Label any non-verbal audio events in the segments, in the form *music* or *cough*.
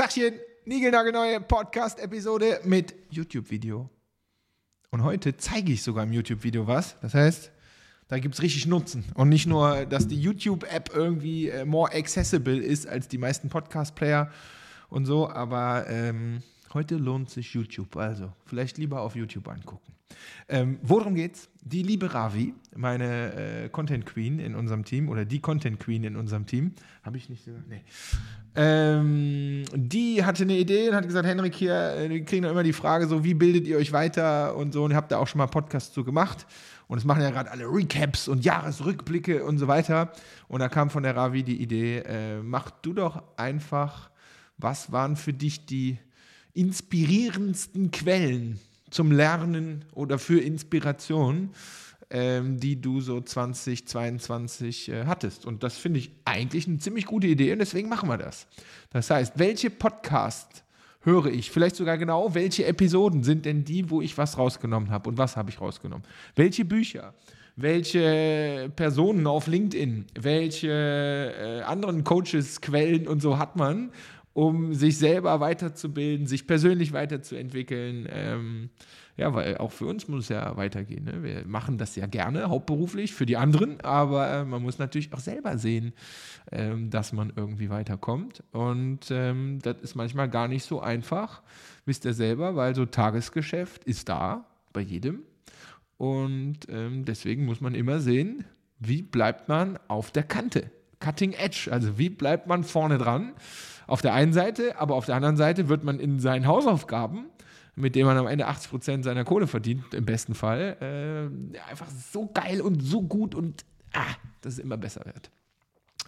Tachchen, niegelnagelneue Podcast-Episode mit YouTube-Video. Und heute zeige ich sogar im YouTube-Video was. Das heißt, da gibt es richtig Nutzen. Und nicht nur, dass die YouTube-App irgendwie äh, more accessible ist als die meisten Podcast-Player und so, aber ähm, heute lohnt sich YouTube. Also vielleicht lieber auf YouTube angucken. Ähm, worum geht's? Die liebe Ravi, meine äh, Content Queen in unserem Team oder die Content Queen in unserem Team, habe ich nicht gesagt? Nee. Ähm, die hatte eine Idee und hat gesagt: Henrik, hier, äh, wir kriegen immer die Frage, so, wie bildet ihr euch weiter und so. Und ihr habt da auch schon mal Podcasts zu gemacht. Und es machen ja gerade alle Recaps und Jahresrückblicke und so weiter. Und da kam von der Ravi die Idee: äh, mach du doch einfach, was waren für dich die inspirierendsten Quellen? zum Lernen oder für Inspiration, ähm, die du so 2022 äh, hattest. Und das finde ich eigentlich eine ziemlich gute Idee und deswegen machen wir das. Das heißt, welche Podcasts höre ich? Vielleicht sogar genau, welche Episoden sind denn die, wo ich was rausgenommen habe und was habe ich rausgenommen? Welche Bücher? welche Personen auf LinkedIn, welche äh, anderen Coaches, Quellen und so hat man um sich selber weiterzubilden, sich persönlich weiterzuentwickeln. Ähm, ja, weil auch für uns muss es ja weitergehen. Ne? Wir machen das ja gerne, hauptberuflich, für die anderen, aber äh, man muss natürlich auch selber sehen, ähm, dass man irgendwie weiterkommt. Und ähm, das ist manchmal gar nicht so einfach, wisst ihr selber, weil so Tagesgeschäft ist da bei jedem. Und ähm, deswegen muss man immer sehen, wie bleibt man auf der Kante. Cutting Edge, also wie bleibt man vorne dran auf der einen Seite, aber auf der anderen Seite wird man in seinen Hausaufgaben, mit denen man am Ende 80 Prozent seiner Kohle verdient, im besten Fall, äh, einfach so geil und so gut und ah, dass es immer besser wird.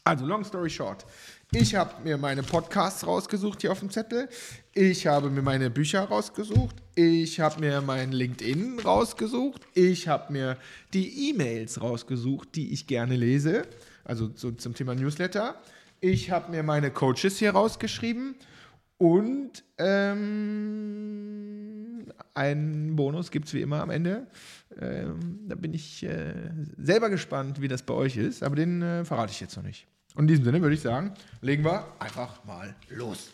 Also, long story short. Ich habe mir meine Podcasts rausgesucht hier auf dem Zettel. Ich habe mir meine Bücher rausgesucht. Ich habe mir mein LinkedIn rausgesucht. Ich habe mir die E-Mails rausgesucht, die ich gerne lese. Also so zum Thema Newsletter. Ich habe mir meine Coaches hier rausgeschrieben und ähm, einen Bonus gibt es wie immer am Ende. Ähm, da bin ich äh, selber gespannt, wie das bei euch ist, aber den äh, verrate ich jetzt noch nicht. Und in diesem Sinne würde ich sagen, legen wir einfach mal los.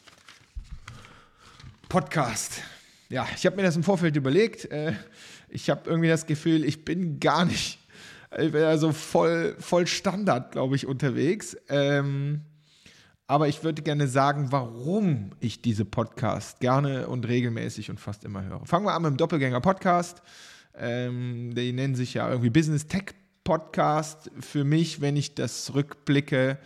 Podcast. Ja, ich habe mir das im Vorfeld überlegt. Äh, ich habe irgendwie das Gefühl, ich bin gar nicht, ich bin also voll, voll Standard, glaube ich, unterwegs. Ähm, aber ich würde gerne sagen, warum ich diese Podcast gerne und regelmäßig und fast immer höre. Fangen wir an mit dem Doppelgänger-Podcast. Ähm, die nennen sich ja irgendwie Business Tech Podcast. Für mich, wenn ich das rückblicke,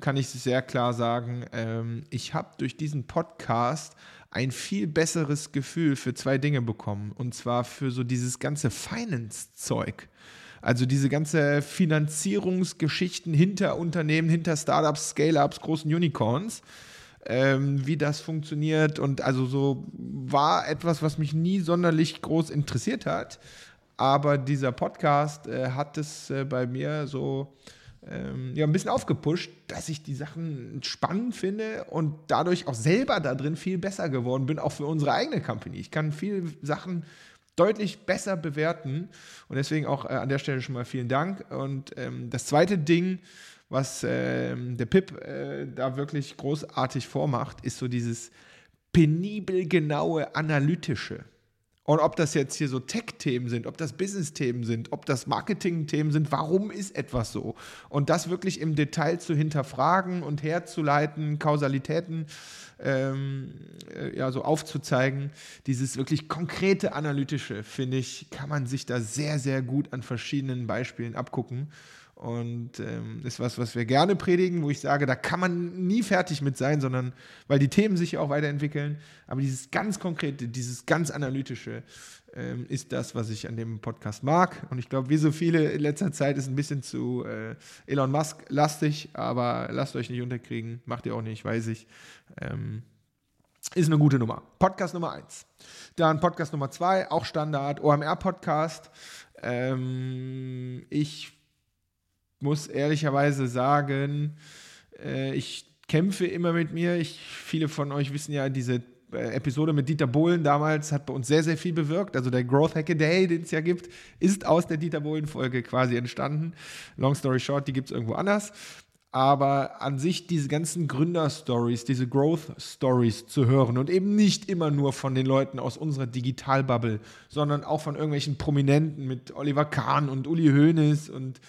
kann ich sehr klar sagen, ähm, ich habe durch diesen Podcast ein viel besseres Gefühl für zwei Dinge bekommen. Und zwar für so dieses ganze Finance-Zeug. Also diese ganze Finanzierungsgeschichten hinter Unternehmen, hinter Startups, Scale-ups, großen Unicorns. Ähm, wie das funktioniert und also so war etwas, was mich nie sonderlich groß interessiert hat. Aber dieser Podcast äh, hat es äh, bei mir so ähm, ja, ein bisschen aufgepusht, dass ich die Sachen spannend finde und dadurch auch selber da drin viel besser geworden bin, auch für unsere eigene Company. Ich kann viele Sachen deutlich besser bewerten. Und deswegen auch äh, an der Stelle schon mal vielen Dank. Und ähm, das zweite Ding, was ähm, der Pip äh, da wirklich großartig vormacht, ist so dieses penibel genaue analytische. Und ob das jetzt hier so Tech-Themen sind, ob das Business-Themen sind, ob das Marketing-Themen sind, warum ist etwas so? Und das wirklich im Detail zu hinterfragen und herzuleiten, Kausalitäten ähm, äh, ja, so aufzuzeigen. Dieses wirklich konkrete Analytische, finde ich, kann man sich da sehr, sehr gut an verschiedenen Beispielen abgucken. Und ähm, ist was, was wir gerne predigen, wo ich sage, da kann man nie fertig mit sein, sondern weil die Themen sich ja auch weiterentwickeln. Aber dieses ganz Konkrete, dieses ganz Analytische ähm, ist das, was ich an dem Podcast mag. Und ich glaube, wie so viele in letzter Zeit ist ein bisschen zu äh, Elon Musk lastig, aber lasst euch nicht unterkriegen, macht ihr auch nicht, weiß ich. Ähm, ist eine gute Nummer. Podcast Nummer 1. Dann Podcast Nummer 2, auch Standard, OMR-Podcast. Ähm, ich muss ehrlicherweise sagen, äh, ich kämpfe immer mit mir. Ich, viele von euch wissen ja, diese äh, Episode mit Dieter Bohlen damals hat bei uns sehr, sehr viel bewirkt. Also der Growth Hackaday, den es ja gibt, ist aus der Dieter Bohlen-Folge quasi entstanden. Long story short, die gibt es irgendwo anders. aber an sich diese ganzen Gründer-Stories, diese Growth-Stories zu hören und eben nicht immer nur von den Leuten aus unserer Digitalbubble, sondern auch von irgendwelchen Prominenten mit Oliver Kahn und Uli Hoeneß und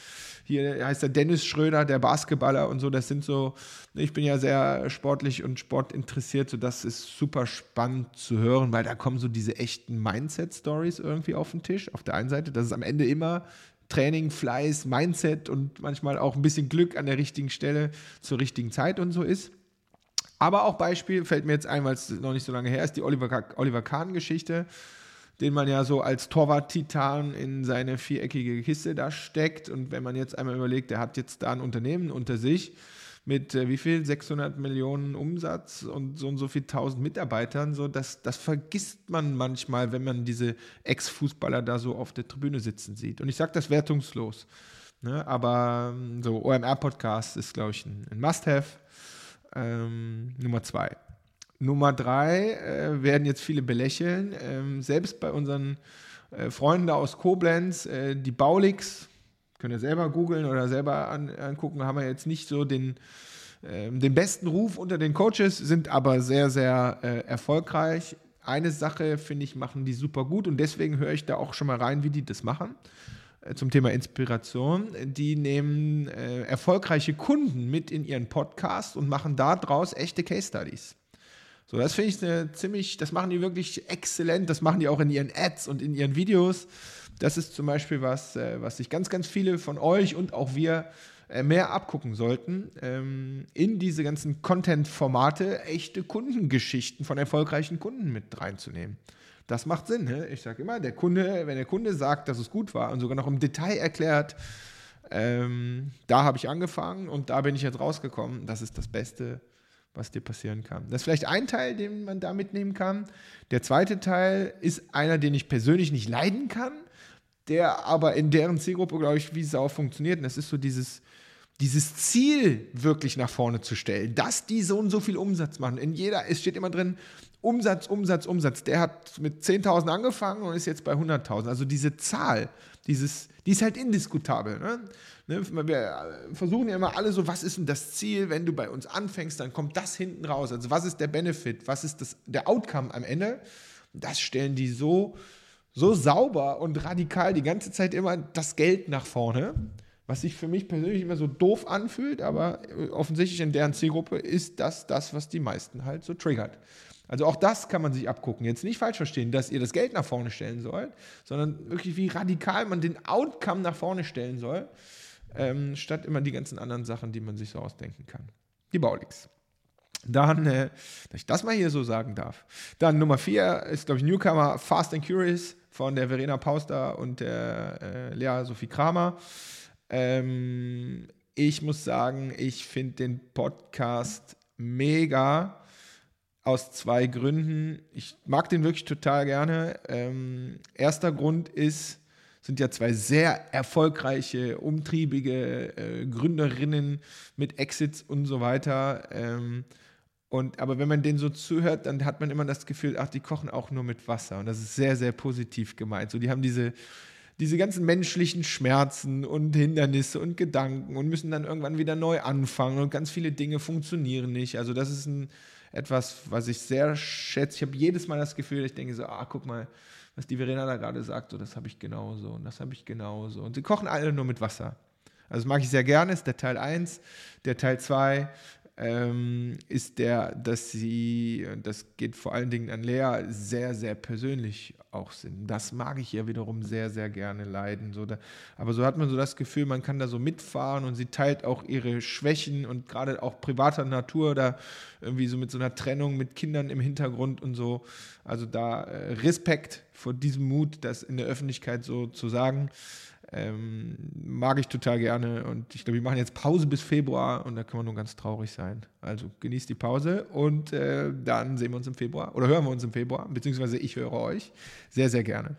hier heißt der Dennis Schröder, der Basketballer und so, das sind so, ich bin ja sehr sportlich und sportinteressiert, so das ist super spannend zu hören, weil da kommen so diese echten Mindset-Stories irgendwie auf den Tisch. Auf der einen Seite, dass es am Ende immer Training, Fleiß, Mindset und manchmal auch ein bisschen Glück an der richtigen Stelle zur richtigen Zeit und so ist. Aber auch Beispiel, fällt mir jetzt ein, weil es noch nicht so lange her ist, die Oliver, Oliver Kahn-Geschichte, den man ja so als Torwart-Titan in seine viereckige Kiste da steckt. Und wenn man jetzt einmal überlegt, der hat jetzt da ein Unternehmen unter sich, mit äh, wie viel? 600 Millionen Umsatz und so und so viel tausend Mitarbeitern. So, das, das vergisst man manchmal, wenn man diese Ex-Fußballer da so auf der Tribüne sitzen sieht. Und ich sage das wertungslos. Ne? Aber ähm, so OMR-Podcast ist, glaube ich, ein, ein Must-Have. Ähm, Nummer zwei. Nummer drei äh, werden jetzt viele belächeln. Ähm, selbst bei unseren äh, Freunden aus Koblenz, äh, die Baulix, Könnt ihr selber googeln oder selber an, angucken, haben wir jetzt nicht so den, äh, den besten Ruf unter den Coaches, sind aber sehr, sehr äh, erfolgreich. Eine Sache, finde ich, machen die super gut und deswegen höre ich da auch schon mal rein, wie die das machen äh, zum Thema Inspiration. Die nehmen äh, erfolgreiche Kunden mit in ihren Podcast und machen daraus echte Case Studies. So, das finde ich eine ziemlich, das machen die wirklich exzellent. Das machen die auch in ihren Ads und in ihren Videos. Das ist zum Beispiel was, äh, was sich ganz, ganz viele von euch und auch wir äh, mehr abgucken sollten, ähm, in diese ganzen Content-Formate echte Kundengeschichten von erfolgreichen Kunden mit reinzunehmen. Das macht Sinn. Ne? Ich sage immer, der Kunde, wenn der Kunde sagt, dass es gut war und sogar noch im Detail erklärt, ähm, da habe ich angefangen und da bin ich jetzt rausgekommen. Das ist das Beste, was dir passieren kann. Das ist vielleicht ein Teil, den man da mitnehmen kann. Der zweite Teil ist einer, den ich persönlich nicht leiden kann, der aber in deren Zielgruppe, glaube ich, wie es auch funktioniert. Und das ist so dieses, dieses Ziel wirklich nach vorne zu stellen, dass die so und so viel Umsatz machen. In jeder, es steht immer drin, Umsatz, Umsatz, Umsatz. Der hat mit 10.000 angefangen und ist jetzt bei 100.000. Also diese Zahl, dieses, die ist halt indiskutabel. Ne? Ne? Wir versuchen ja immer alle so, was ist denn das Ziel, wenn du bei uns anfängst, dann kommt das hinten raus. Also was ist der Benefit, was ist das, der Outcome am Ende? Das stellen die so so sauber und radikal die ganze Zeit immer das Geld nach vorne, was sich für mich persönlich immer so doof anfühlt, aber äh, offensichtlich in deren Zielgruppe ist das das, was die meisten halt so triggert. Also auch das kann man sich abgucken. Jetzt nicht falsch verstehen, dass ihr das Geld nach vorne stellen sollt, sondern wirklich wie radikal man den Outcome nach vorne stellen soll, ähm, statt immer die ganzen anderen Sachen, die man sich so ausdenken kann. Die Baulix. Dann, äh, dass ich das mal hier so sagen darf. Dann Nummer vier ist, glaube ich, Newcomer Fast and Curious von der Verena Pauster und der äh, Lea Sophie Kramer. Ähm, ich muss sagen, ich finde den Podcast mega aus zwei Gründen. Ich mag den wirklich total gerne. Ähm, erster Grund ist, sind ja zwei sehr erfolgreiche, umtriebige äh, Gründerinnen mit Exits und so weiter. Ähm, und, aber wenn man denen so zuhört, dann hat man immer das Gefühl, ach, die kochen auch nur mit Wasser. Und das ist sehr, sehr positiv gemeint. So, die haben diese, diese ganzen menschlichen Schmerzen und Hindernisse und Gedanken und müssen dann irgendwann wieder neu anfangen und ganz viele Dinge funktionieren nicht. Also das ist ein, etwas, was ich sehr schätze. Ich habe jedes Mal das Gefühl, ich denke so, ah, guck mal, was die Verena da gerade sagt, so, das habe ich genauso und das habe ich genauso. Und sie kochen alle nur mit Wasser. Also das mag ich sehr gerne, ist der Teil 1. Der Teil 2 ähm, ist der, dass sie, das geht vor allen Dingen an Lea, sehr, sehr persönlich auch sind. Das mag ich ja wiederum sehr, sehr gerne leiden. So da, aber so hat man so das Gefühl, man kann da so mitfahren und sie teilt auch ihre Schwächen und gerade auch privater Natur da irgendwie so mit so einer Trennung mit Kindern im Hintergrund und so. Also da äh, Respekt vor diesem Mut, das in der Öffentlichkeit so zu sagen. Ähm, mag ich total gerne und ich glaube, wir machen jetzt Pause bis Februar und da kann man nur ganz traurig sein. Also genießt die Pause und äh, dann sehen wir uns im Februar oder hören wir uns im Februar, beziehungsweise ich höre euch sehr, sehr gerne.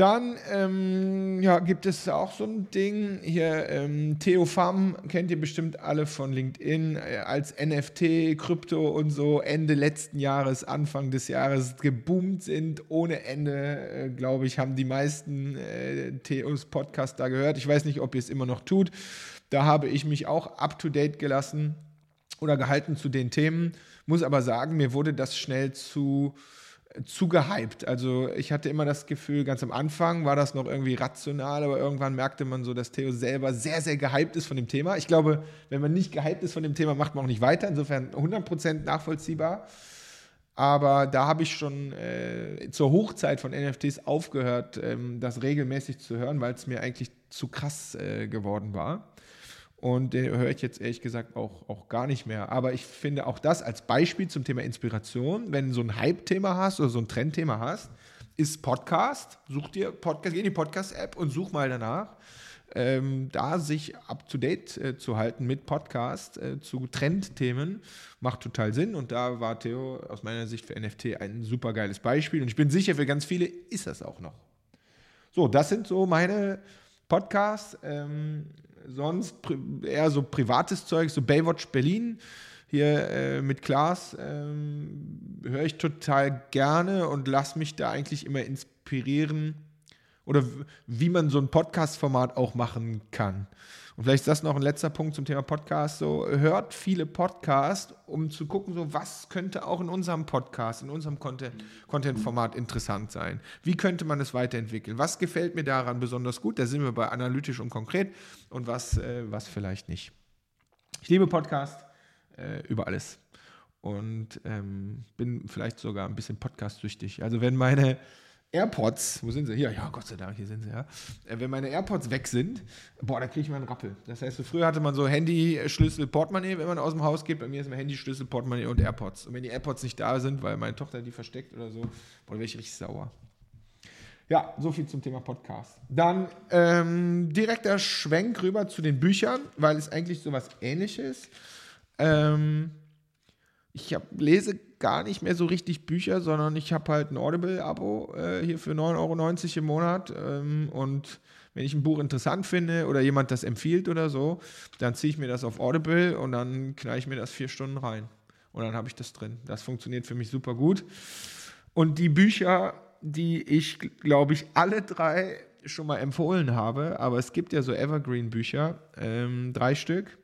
Dann ähm, ja, gibt es auch so ein Ding hier, ähm, Theo Pham, kennt ihr bestimmt alle von LinkedIn, äh, als NFT, Krypto und so Ende letzten Jahres, Anfang des Jahres geboomt sind ohne Ende, äh, glaube ich, haben die meisten äh, Theos Podcast da gehört. Ich weiß nicht, ob ihr es immer noch tut. Da habe ich mich auch up-to-date gelassen oder gehalten zu den Themen. Muss aber sagen, mir wurde das schnell zu zu gehypt. Also ich hatte immer das Gefühl, ganz am Anfang war das noch irgendwie rational, aber irgendwann merkte man so, dass Theo selber sehr, sehr gehypt ist von dem Thema. Ich glaube, wenn man nicht gehypt ist von dem Thema, macht man auch nicht weiter. Insofern 100% nachvollziehbar. Aber da habe ich schon äh, zur Hochzeit von NFTs aufgehört, ähm, das regelmäßig zu hören, weil es mir eigentlich zu krass äh, geworden war. Und den höre ich jetzt ehrlich gesagt auch, auch gar nicht mehr. Aber ich finde auch das als Beispiel zum Thema Inspiration, wenn du so ein Hype-Thema hast oder so ein Trendthema hast, ist Podcast. Such dir Podcast, geh in die Podcast-App und such mal danach. Ähm, da sich up to date äh, zu halten mit Podcast äh, zu Trendthemen macht total Sinn und da war Theo aus meiner Sicht für NFT ein super geiles Beispiel und ich bin sicher, für ganz viele ist das auch noch. So, das sind so meine Podcasts. Ähm, sonst eher so privates Zeug, so Baywatch Berlin hier äh, mit Klaas ähm, höre ich total gerne und lasse mich da eigentlich immer inspirieren oder wie man so ein Podcast-Format auch machen kann. Und vielleicht ist das noch ein letzter Punkt zum Thema Podcast. So, hört viele Podcasts, um zu gucken, so, was könnte auch in unserem Podcast, in unserem Content-Format interessant sein? Wie könnte man es weiterentwickeln? Was gefällt mir daran besonders gut? Da sind wir bei analytisch und konkret und was, äh, was vielleicht nicht. Ich liebe Podcast äh, über alles und ähm, bin vielleicht sogar ein bisschen podcast-süchtig. Also wenn meine AirPods, wo sind sie? Hier, ja, Gott sei Dank, hier sind sie, ja. Äh, wenn meine AirPods weg sind, boah, da kriege ich mal einen Rappel. Das heißt, so früher hatte man so Handy, Schlüssel, Portemonnaie, wenn man aus dem Haus geht. Bei mir ist immer Handy, Schlüssel, Portemonnaie und AirPods. Und wenn die AirPods nicht da sind, weil meine Tochter die versteckt oder so, boah, wäre ich richtig sauer. Ja, so viel zum Thema Podcast. Dann ähm, direkter Schwenk rüber zu den Büchern, weil es eigentlich so was ähnliches. Ähm, ich hab, lese gar nicht mehr so richtig Bücher, sondern ich habe halt ein Audible-Abo äh, hier für 9,90 Euro im Monat. Ähm, und wenn ich ein Buch interessant finde oder jemand das empfiehlt oder so, dann ziehe ich mir das auf Audible und dann knall ich mir das vier Stunden rein. Und dann habe ich das drin. Das funktioniert für mich super gut. Und die Bücher, die ich, glaube ich, alle drei schon mal empfohlen habe, aber es gibt ja so Evergreen-Bücher, ähm, drei Stück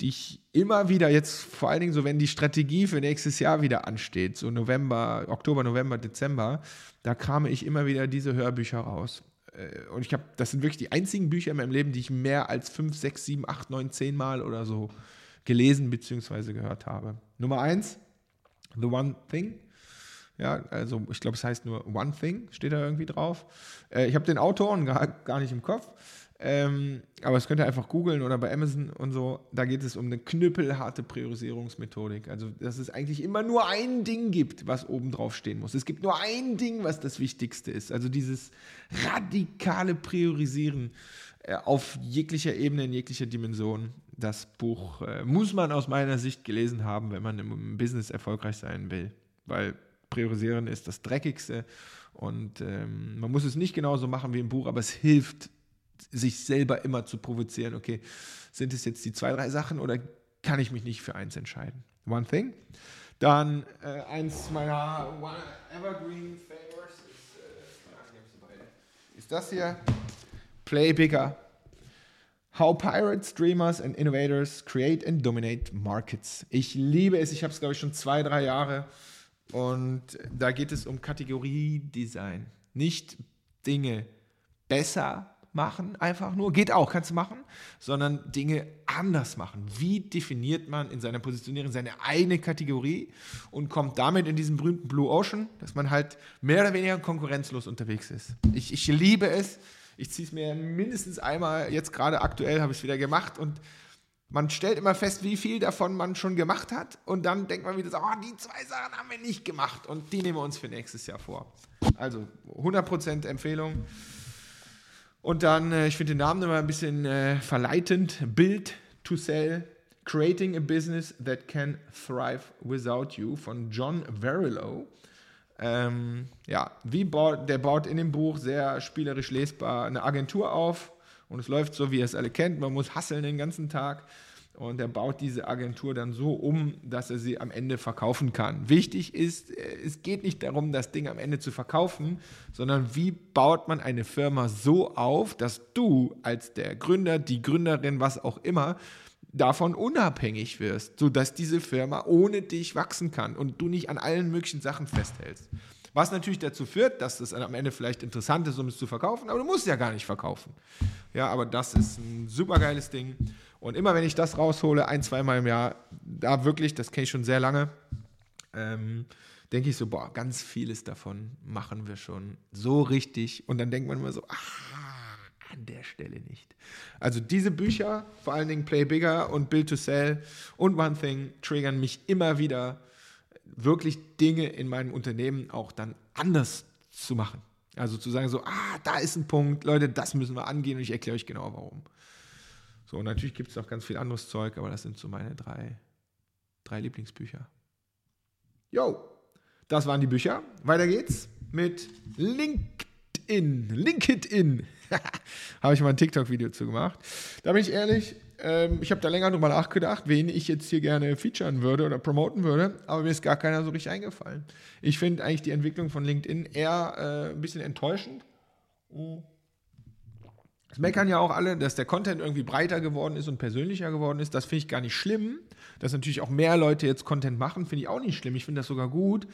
die ich immer wieder jetzt, vor allen Dingen so, wenn die Strategie für nächstes Jahr wieder ansteht, so November, Oktober, November, Dezember, da krame ich immer wieder diese Hörbücher raus. Äh, und ich habe, das sind wirklich die einzigen Bücher in meinem Leben, die ich mehr als fünf, sechs, sieben, acht, neun, zehn Mal oder so gelesen bzw. gehört habe. Nummer eins, The One Thing. Ja, also ich glaube, es heißt nur One Thing, steht da irgendwie drauf. Äh, ich habe den Autoren gar, gar nicht im Kopf. Ähm, aber das könnt ihr einfach googeln oder bei Amazon und so. Da geht es um eine knüppelharte Priorisierungsmethodik. Also, dass es eigentlich immer nur ein Ding gibt, was oben drauf stehen muss. Es gibt nur ein Ding, was das Wichtigste ist. Also dieses radikale Priorisieren äh, auf jeglicher Ebene, in jeglicher Dimension. Das Buch äh, muss man aus meiner Sicht gelesen haben, wenn man im Business erfolgreich sein will. Weil Priorisieren ist das Dreckigste und ähm, man muss es nicht genauso machen wie im Buch, aber es hilft sich selber immer zu provozieren, okay, sind es jetzt die zwei, drei Sachen oder kann ich mich nicht für eins entscheiden? One Thing. Dann äh, eins meiner Evergreen Favors ist, äh, ist das hier. Play Bigger. How Pirates, Dreamers and Innovators Create and Dominate Markets. Ich liebe es. Ich habe es, glaube ich, schon zwei, drei Jahre. Und da geht es um Kategoriedesign. Nicht Dinge besser machen, einfach nur, geht auch, kannst du machen, sondern Dinge anders machen. Wie definiert man in seiner Positionierung seine eigene Kategorie und kommt damit in diesen berühmten Blue Ocean, dass man halt mehr oder weniger konkurrenzlos unterwegs ist. Ich, ich liebe es. Ich ziehe es mir mindestens einmal, jetzt gerade aktuell habe ich es wieder gemacht und man stellt immer fest, wie viel davon man schon gemacht hat und dann denkt man wieder so, oh, die zwei Sachen haben wir nicht gemacht und die nehmen wir uns für nächstes Jahr vor. Also 100% Empfehlung. Und dann, äh, ich finde den Namen immer ein bisschen äh, verleitend, Build to Sell, Creating a Business That Can Thrive Without You von John Verilow. Ähm, ja, wie baut, der baut in dem Buch sehr spielerisch lesbar eine Agentur auf und es läuft so, wie ihr es alle kennt. Man muss hasseln den ganzen Tag Und er baut diese Agentur dann so um, dass er sie am Ende verkaufen kann. Wichtig ist, äh, es geht nicht darum, das Ding am Ende zu verkaufen, sondern wie baut man eine Firma so auf, dass du als der Gründer, die Gründerin, was auch immer, davon unabhängig wirst, sodass diese Firma ohne dich wachsen kann und du nicht an allen möglichen Sachen festhältst. Was natürlich dazu führt, dass es am Ende vielleicht interessant ist, um es zu verkaufen, aber du musst ja gar nicht verkaufen. Ja, aber das ist ein super geiles Ding. Und immer wenn ich das raushole, ein, zweimal im Jahr, da wirklich, das kenne ich schon sehr lange, ähm, denke ich so, boah, ganz vieles davon machen wir schon so richtig. Und dann denkt man immer so, ah, an der Stelle nicht. Also diese Bücher, vor allen Dingen Play Bigger und Build to Sell und One Thing, triggern mich immer wieder wirklich Dinge in meinem Unternehmen auch dann anders zu machen. Also zu sagen so, ah, da ist ein Punkt, Leute, das müssen wir angehen und ich erkläre euch genau warum. So, und natürlich gibt es auch ganz viel anderes Zeug, aber das sind so meine drei, drei Lieblingsbücher. Jo, das waren die Bücher. Weiter geht's mit LinkedIn. LinkedIn. *laughs* Habe ich mal ein TikTok-Video zu gemacht. Da bin ich ehrlich, ähm, ich habe da länger drüber nachgedacht, wen ich jetzt hier gerne featuren würde oder promoten würde, aber mir ist gar keiner so richtig eingefallen. Ich finde eigentlich die Entwicklung von LinkedIn eher äh, ein bisschen enttäuschend. Es meckern ja auch alle, dass der Content irgendwie breiter geworden ist und persönlicher geworden ist. Das finde ich gar nicht schlimm. Dass natürlich auch mehr Leute jetzt Content machen, finde ich auch nicht schlimm. Ich finde das sogar gut.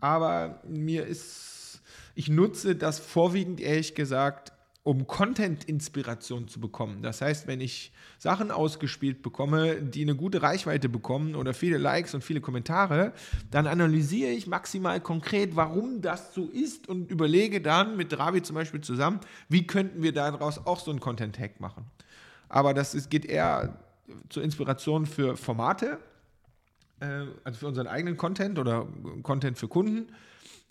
Aber mir ist, ich nutze das vorwiegend ehrlich gesagt um Content-Inspiration zu bekommen. Das heißt, wenn ich Sachen ausgespielt bekomme, die eine gute Reichweite bekommen oder viele Likes und viele Kommentare, dann analysiere ich maximal konkret, warum das so ist und überlege dann mit Ravi zum Beispiel zusammen, wie könnten wir daraus auch so einen Content-Hack machen. Aber das ist, geht eher zur Inspiration für Formate, äh, also für unseren eigenen Content oder Content für Kunden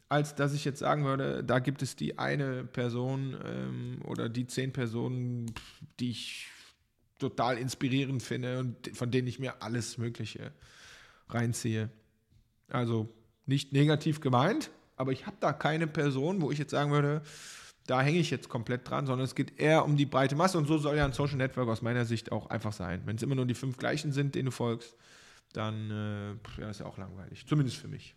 als dass ich jetzt sagen würde, da gibt es die eine Person ähm, oder die zehn Personen, die ich total inspirierend finde und von denen ich mir alles Mögliche reinziehe. Also nicht negativ gemeint, aber ich habe da keine Person, wo ich jetzt sagen würde, da hänge ich jetzt komplett dran, sondern es geht eher um die breite Masse und so soll ja ein Social Network aus meiner Sicht auch einfach sein. Wenn es immer nur die fünf gleichen sind, denen du folgst, dann äh, ja, ist ja auch langweilig, zumindest für mich.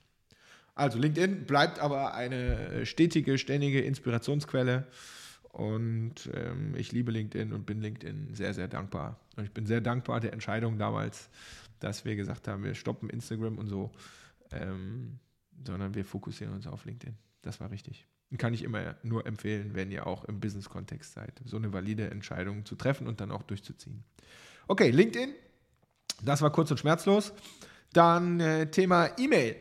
Also LinkedIn bleibt aber eine stetige, ständige Inspirationsquelle. Und ähm, ich liebe LinkedIn und bin LinkedIn sehr, sehr dankbar. Und ich bin sehr dankbar der Entscheidung damals, dass wir gesagt haben, wir stoppen Instagram und so, ähm, sondern wir fokussieren uns auf LinkedIn. Das war richtig. Kann ich immer nur empfehlen, wenn ihr auch im Business-Kontext seid, so eine valide Entscheidung zu treffen und dann auch durchzuziehen. Okay, LinkedIn, das war kurz und schmerzlos. Dann äh, Thema E-Mail.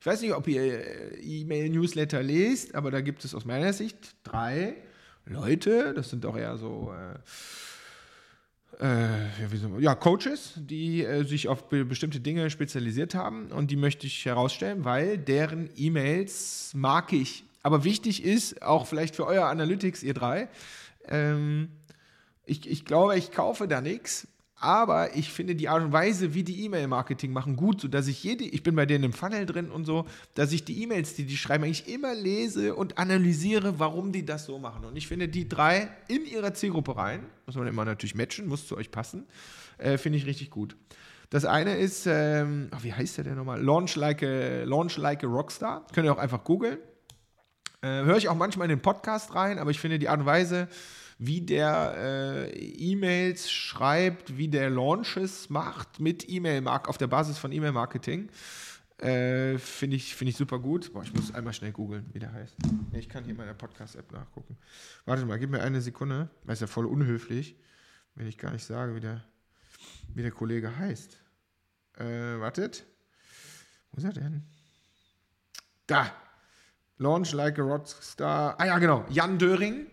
Ich weiß nicht, ob ihr äh, E-Mail-Newsletter lest, aber da gibt es aus meiner Sicht drei Leute, das sind auch eher so äh, äh, ja, Coaches, die äh, sich auf be bestimmte Dinge spezialisiert haben. Und die möchte ich herausstellen, weil deren E-Mails mag ich. Aber wichtig ist, auch vielleicht für euer Analytics, ihr drei, ähm, ich, ich glaube, ich kaufe da nichts, aber ich finde die Art und Weise, wie die E-Mail-Marketing machen, gut, sodass ich jede, ich bin bei denen im Funnel drin und so, dass ich die E-Mails, die die schreiben, eigentlich immer lese und analysiere, warum die das so machen. Und ich finde die drei in ihrer Zielgruppe rein, muss man immer natürlich matchen, muss zu euch passen, äh, finde ich richtig gut. Das eine ist, ähm, oh, wie heißt der denn nochmal? Launch like, a, Launch like a Rockstar. Könnt ihr auch einfach googeln. Äh, Höre ich auch manchmal in den Podcast rein, aber ich finde die Art und Weise, wie der äh, E-Mails schreibt, wie der Launches macht mit E-Mail auf der Basis von E-Mail-Marketing. Äh, Finde ich, find ich super gut. Boah, ich muss einmal schnell googeln, wie der heißt. Ich kann hier in meiner Podcast-App nachgucken. Warte mal, gib mir eine Sekunde. Das ist ja voll unhöflich, wenn ich gar nicht sage, wie der, wie der Kollege heißt. Äh, wartet. Wo ist er denn? Da. Launch Like a Rockstar. Ah ja, genau. Jan Döring.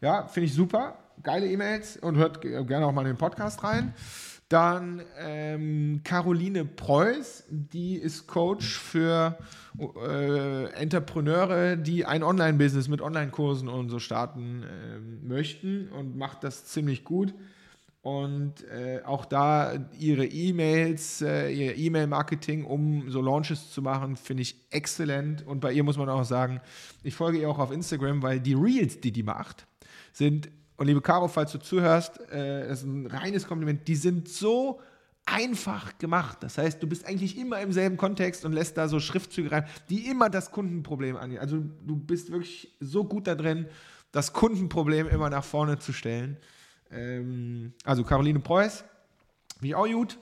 Ja, finde ich super. Geile E-Mails und hört gerne auch mal in den Podcast rein. Dann ähm, Caroline Preuß, die ist Coach für äh, Entrepreneure, die ein Online-Business mit Online-Kursen und so starten äh, möchten und macht das ziemlich gut. Und äh, auch da ihre E-Mails, äh, ihr E-Mail-Marketing, um so Launches zu machen, finde ich exzellent. Und bei ihr muss man auch sagen, ich folge ihr auch auf Instagram, weil die Reels, die die macht, sind Und liebe Caro, falls du zuhörst, äh, das ist ein reines Kompliment, die sind so einfach gemacht. Das heißt, du bist eigentlich immer im selben Kontext und lässt da so Schriftzüge rein, die immer das Kundenproblem angehen. Also du bist wirklich so gut da drin, das Kundenproblem immer nach vorne zu stellen. Ähm, also Caroline Preuß, wie auch gut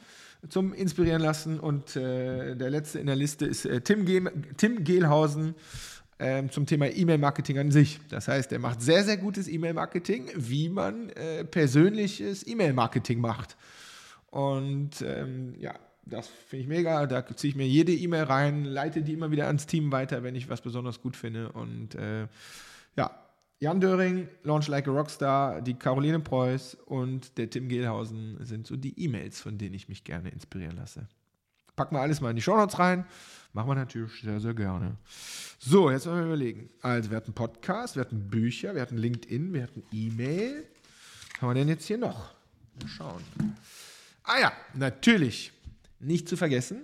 zum Inspirieren lassen. Und äh, der letzte in der Liste ist äh, Tim, Ge Tim Gehlhausen ähm, zum Thema E-Mail-Marketing an sich. Das heißt, er macht sehr, sehr gutes E-Mail-Marketing, wie man äh, persönliches E-Mail-Marketing macht. Und ähm, ja, das finde ich mega. Da ziehe ich mir jede E-Mail rein, leite die immer wieder ans Team weiter, wenn ich was besonders gut finde. Und äh, ja, Jan Döring, Launch Like a Rockstar, die Caroline Preuß und der Tim Gehlhausen sind so die E-Mails, von denen ich mich gerne inspirieren lasse. Packen wir alles mal in die Shownotes rein. Machen wir natürlich sehr, sehr gerne. So, jetzt wollen wir überlegen. Also, wir hatten Podcast, wir hatten Bücher, wir hatten LinkedIn, wir hatten E-Mail. Was haben wir denn jetzt hier noch? Mal schauen. Ah ja, natürlich. Nicht zu vergessen.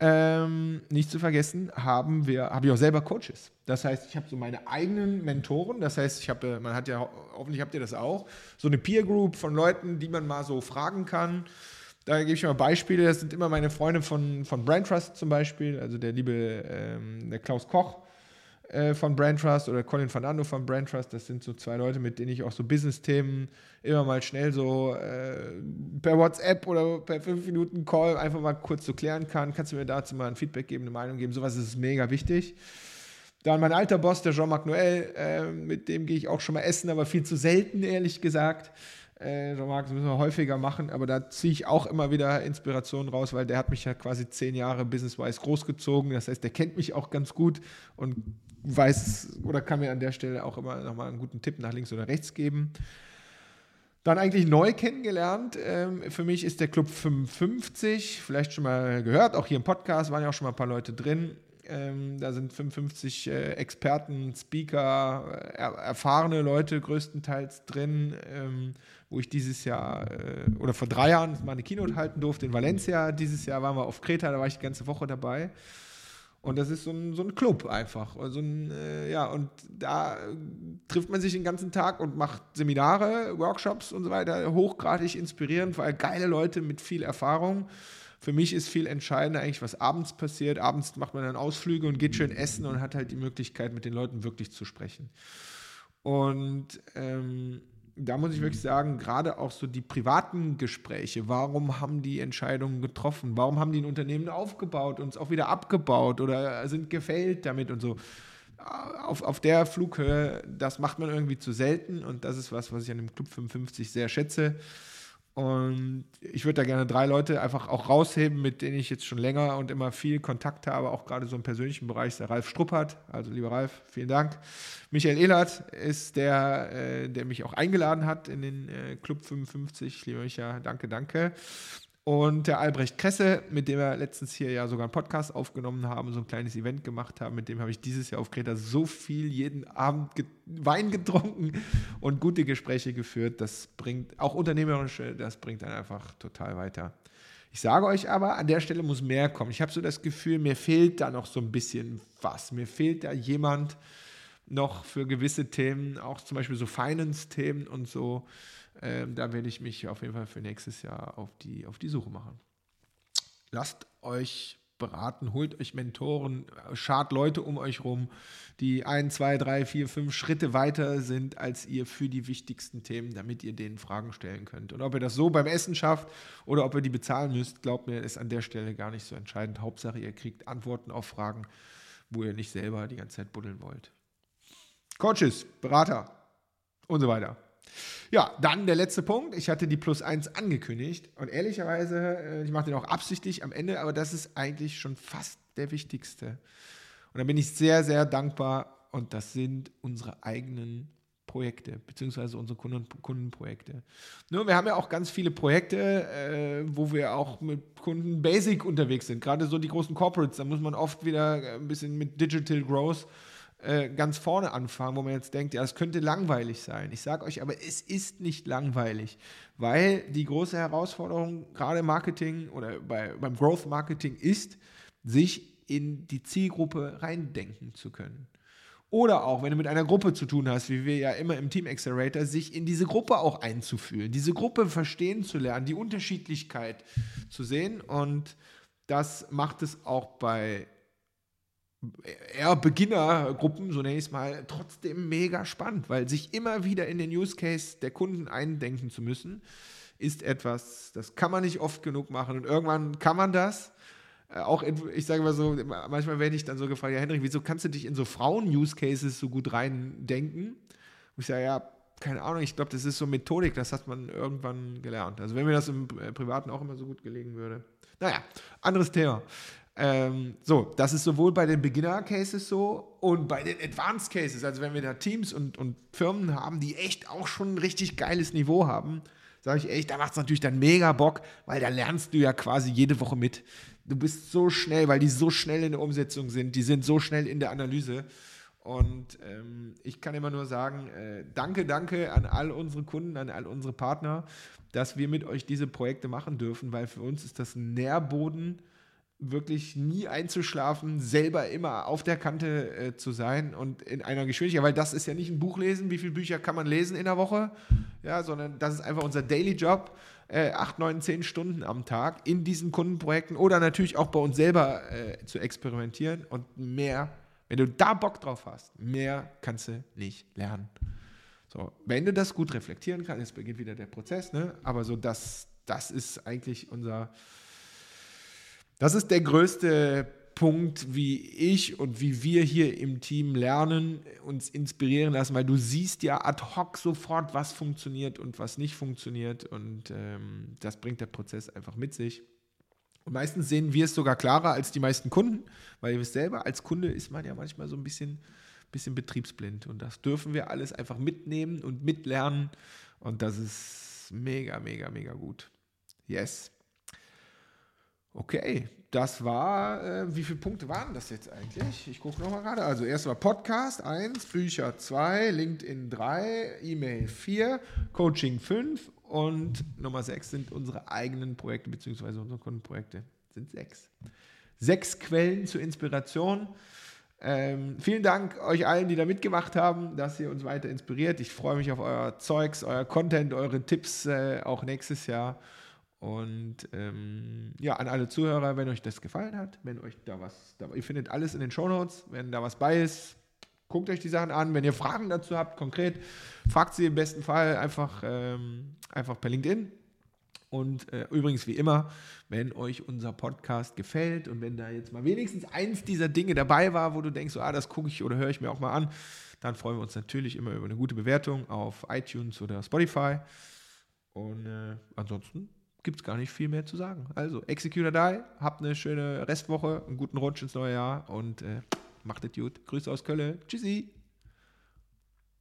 Ähm, nicht zu vergessen, haben wir, habe ich auch selber Coaches. Das heißt, ich habe so meine eigenen Mentoren. Das heißt, ich habe, man hat ja, hoffentlich habt ihr das auch, so eine Peer Group von Leuten, die man mal so fragen kann. Da gebe ich mal Beispiele. Das sind immer meine Freunde von, von Brand Trust zum Beispiel, also der liebe ähm, der Klaus Koch äh, von Brand Trust oder Colin Fernando von Brand Trust. Das sind so zwei Leute, mit denen ich auch so Business-Themen immer mal schnell so äh, per WhatsApp oder per 5 Minuten Call einfach mal kurz so klären kann. Kannst du mir dazu mal ein Feedback geben, eine Meinung geben? Sowas ist mega wichtig. Dann mein alter Boss, der Jean-Marc Noël, äh, mit dem gehe ich auch schon mal essen, aber viel zu selten, ehrlich gesagt. Äh, Jean-Marc, das müssen wir häufiger machen, aber da ziehe ich auch immer wieder Inspirationen raus, weil der hat mich ja quasi zehn Jahre business-wise großgezogen. Das heißt, der kennt mich auch ganz gut und weiß oder kann mir an der Stelle auch immer nochmal einen guten Tipp nach links oder rechts geben. Dann eigentlich neu kennengelernt. Ähm, für mich ist der Club 55, vielleicht schon mal gehört, auch hier im Podcast waren ja auch schon mal ein paar Leute drin. Ähm, da sind 55 äh, Experten, Speaker, äh, erfahrene Leute größtenteils drin, ähm, wo ich dieses Jahr äh, oder vor drei Jahren mal eine Keynote halten durfte in Valencia. Dieses Jahr waren wir auf Kreta, da war ich die ganze Woche dabei. Und das ist so ein, so ein Club einfach. So ein, äh, ja, und da trifft man sich den ganzen Tag und macht Seminare, Workshops und so weiter, hochgradig inspirierend, weil geile Leute mit viel Erfahrung. Für mich ist viel entscheidender eigentlich, was abends passiert. Abends macht man dann Ausflüge und geht schön essen und hat halt die Möglichkeit, mit den Leuten wirklich zu sprechen. Und ähm, da muss ich wirklich sagen, gerade auch so die privaten Gespräche, warum haben die Entscheidungen getroffen? Warum haben die ein Unternehmen aufgebaut und es auch wieder abgebaut oder sind gefällt damit und so? Auf, auf der Flughöhe, das macht man irgendwie zu selten und das ist was, was ich an dem Club 55 sehr schätze. Und ich würde da gerne drei Leute einfach auch rausheben, mit denen ich jetzt schon länger und immer viel Kontakt habe, auch gerade so im persönlichen Bereich, der Ralf Struppert. Also lieber Ralf, vielen Dank. Michael Ehlert ist der, äh, der mich auch eingeladen hat in den äh, Club 55. Lieber Michael, danke, danke. Und der Albrecht Kresse, mit dem wir letztens hier ja sogar einen Podcast aufgenommen haben, so ein kleines Event gemacht haben, mit dem habe ich dieses Jahr auf Kreta so viel jeden Abend ge Wein getrunken und gute Gespräche geführt. Das bringt, auch unternehmerische, das bringt dann einfach total weiter. Ich sage euch aber, an der Stelle muss mehr kommen. Ich habe so das Gefühl, mir fehlt da noch so ein bisschen was. Mir fehlt da jemand noch für gewisse Themen, auch zum Beispiel so Finance-Themen und so ähm, da werde ich mich auf jeden Fall für nächstes Jahr auf die, auf die Suche machen. Lasst euch beraten, holt euch Mentoren, schart Leute um euch rum, die ein, zwei, drei, vier, fünf Schritte weiter sind als ihr für die wichtigsten Themen, damit ihr denen Fragen stellen könnt. Und ob ihr das so beim Essen schafft oder ob ihr die bezahlen müsst, glaubt mir, ist an der Stelle gar nicht so entscheidend. Hauptsache, ihr kriegt Antworten auf Fragen, wo ihr nicht selber die ganze Zeit buddeln wollt. Coaches, Berater und so weiter. Ja, dann der letzte Punkt. Ich hatte die Plus 1 angekündigt und ehrlicherweise, äh, ich mache den auch absichtlich am Ende, aber das ist eigentlich schon fast der wichtigste. Und da bin ich sehr, sehr dankbar und das sind unsere eigenen Projekte, beziehungsweise unsere Kunden, Kundenprojekte. Nur, wir haben ja auch ganz viele Projekte, äh, wo wir auch mit Kunden Basic unterwegs sind. Gerade so die großen Corporates, da muss man oft wieder ein bisschen mit Digital Growth äh, ganz vorne anfangen, wo man jetzt denkt, ja, es könnte langweilig sein. Ich sage euch aber, es ist nicht langweilig, weil die große Herausforderung gerade im Marketing oder bei, beim Growth Marketing ist, sich in die Zielgruppe reindenken zu können. Oder auch, wenn du mit einer Gruppe zu tun hast, wie wir ja immer im Team Accelerator, sich in diese Gruppe auch einzufühlen, diese Gruppe verstehen zu lernen, die Unterschiedlichkeit zu sehen. Und das macht es auch bei eher Beginnergruppen, so nenne ich es mal, trotzdem mega spannend, weil sich immer wieder in den Use Case der Kunden eindenken zu müssen, ist etwas, das kann man nicht oft genug machen und irgendwann kann man das. Äh, auch, in, ich sage mal so, manchmal werde ich dann so gefragt, ja Henrik, wieso kannst du dich in so Frauen-Use-Cases so gut reindenken? Und ich sage, ja, keine Ahnung, ich glaube, das ist so Methodik, das hat man irgendwann gelernt. Also wenn mir das im äh, Privaten auch immer so gut gelegen würde. Naja, anderes Thema. Ähm, so, das ist sowohl bei den Beginner-Cases so und bei den Advanced Cases, also wenn wir da Teams und, und Firmen haben, die echt auch schon ein richtig geiles Niveau haben, sage ich echt, da macht es natürlich dann mega Bock, weil da lernst du ja quasi jede Woche mit. Du bist so schnell, weil die so schnell in der Umsetzung sind, die sind so schnell in der Analyse. Und ähm, ich kann immer nur sagen, äh, danke, danke an all unsere Kunden, an all unsere Partner, dass wir mit euch diese Projekte machen dürfen, weil für uns ist das ein Nährboden wirklich nie einzuschlafen, selber immer auf der Kante äh, zu sein und in einer Geschwindigkeit, weil das ist ja nicht ein Buch lesen, wie viele Bücher kann man lesen in der Woche, ja, sondern das ist einfach unser Daily Job, äh, acht, neun, zehn Stunden am Tag in diesen Kundenprojekten oder natürlich auch bei uns selber äh, zu experimentieren und mehr, wenn du da Bock drauf hast, mehr kannst du nicht lernen. So, wenn du das gut reflektieren kannst, jetzt beginnt wieder der Prozess, ne? aber so das, das ist eigentlich unser das ist der größte Punkt, wie ich und wie wir hier im Team lernen, uns inspirieren lassen, weil du siehst ja ad hoc sofort, was funktioniert und was nicht funktioniert und ähm, das bringt der Prozess einfach mit sich. Und meistens sehen wir es sogar klarer als die meisten Kunden, weil ihr wisst selber, als Kunde ist man ja manchmal so ein bisschen, bisschen betriebsblind und das dürfen wir alles einfach mitnehmen und mitlernen und das ist mega, mega, mega gut. Yes. Okay, das war, äh, wie viele Punkte waren das jetzt eigentlich? Ich gucke nochmal gerade. Also erst war Podcast 1, Bücher 2, LinkedIn 3, E-Mail 4, Coaching 5 und Nummer 6 sind unsere eigenen Projekte bzw. unsere Kundenprojekte. Sind sechs. Sechs Quellen zur Inspiration. Ähm, vielen Dank euch allen, die da mitgemacht haben, dass ihr uns weiter inspiriert. Ich freue mich auf euer Zeugs, euer Content, eure Tipps äh, auch nächstes Jahr. Und ähm, ja, an alle Zuhörer, wenn euch das gefallen hat, wenn euch da was, da, ihr findet alles in den Shownotes, wenn da was bei ist, guckt euch die Sachen an. Wenn ihr Fragen dazu habt, konkret, fragt sie im besten Fall einfach, ähm, einfach per LinkedIn. Und äh, übrigens, wie immer, wenn euch unser Podcast gefällt und wenn da jetzt mal wenigstens eins dieser Dinge dabei war, wo du denkst, so, ah, das gucke ich oder höre ich mir auch mal an, dann freuen wir uns natürlich immer über eine gute Bewertung auf iTunes oder Spotify. Und äh, ansonsten gibt es gar nicht viel mehr zu sagen. Also, Execute or Die, habt eine schöne Restwoche, einen guten Rutsch ins neue Jacht und äh, macht es gut. Grüße aus Köln. Tschüssi.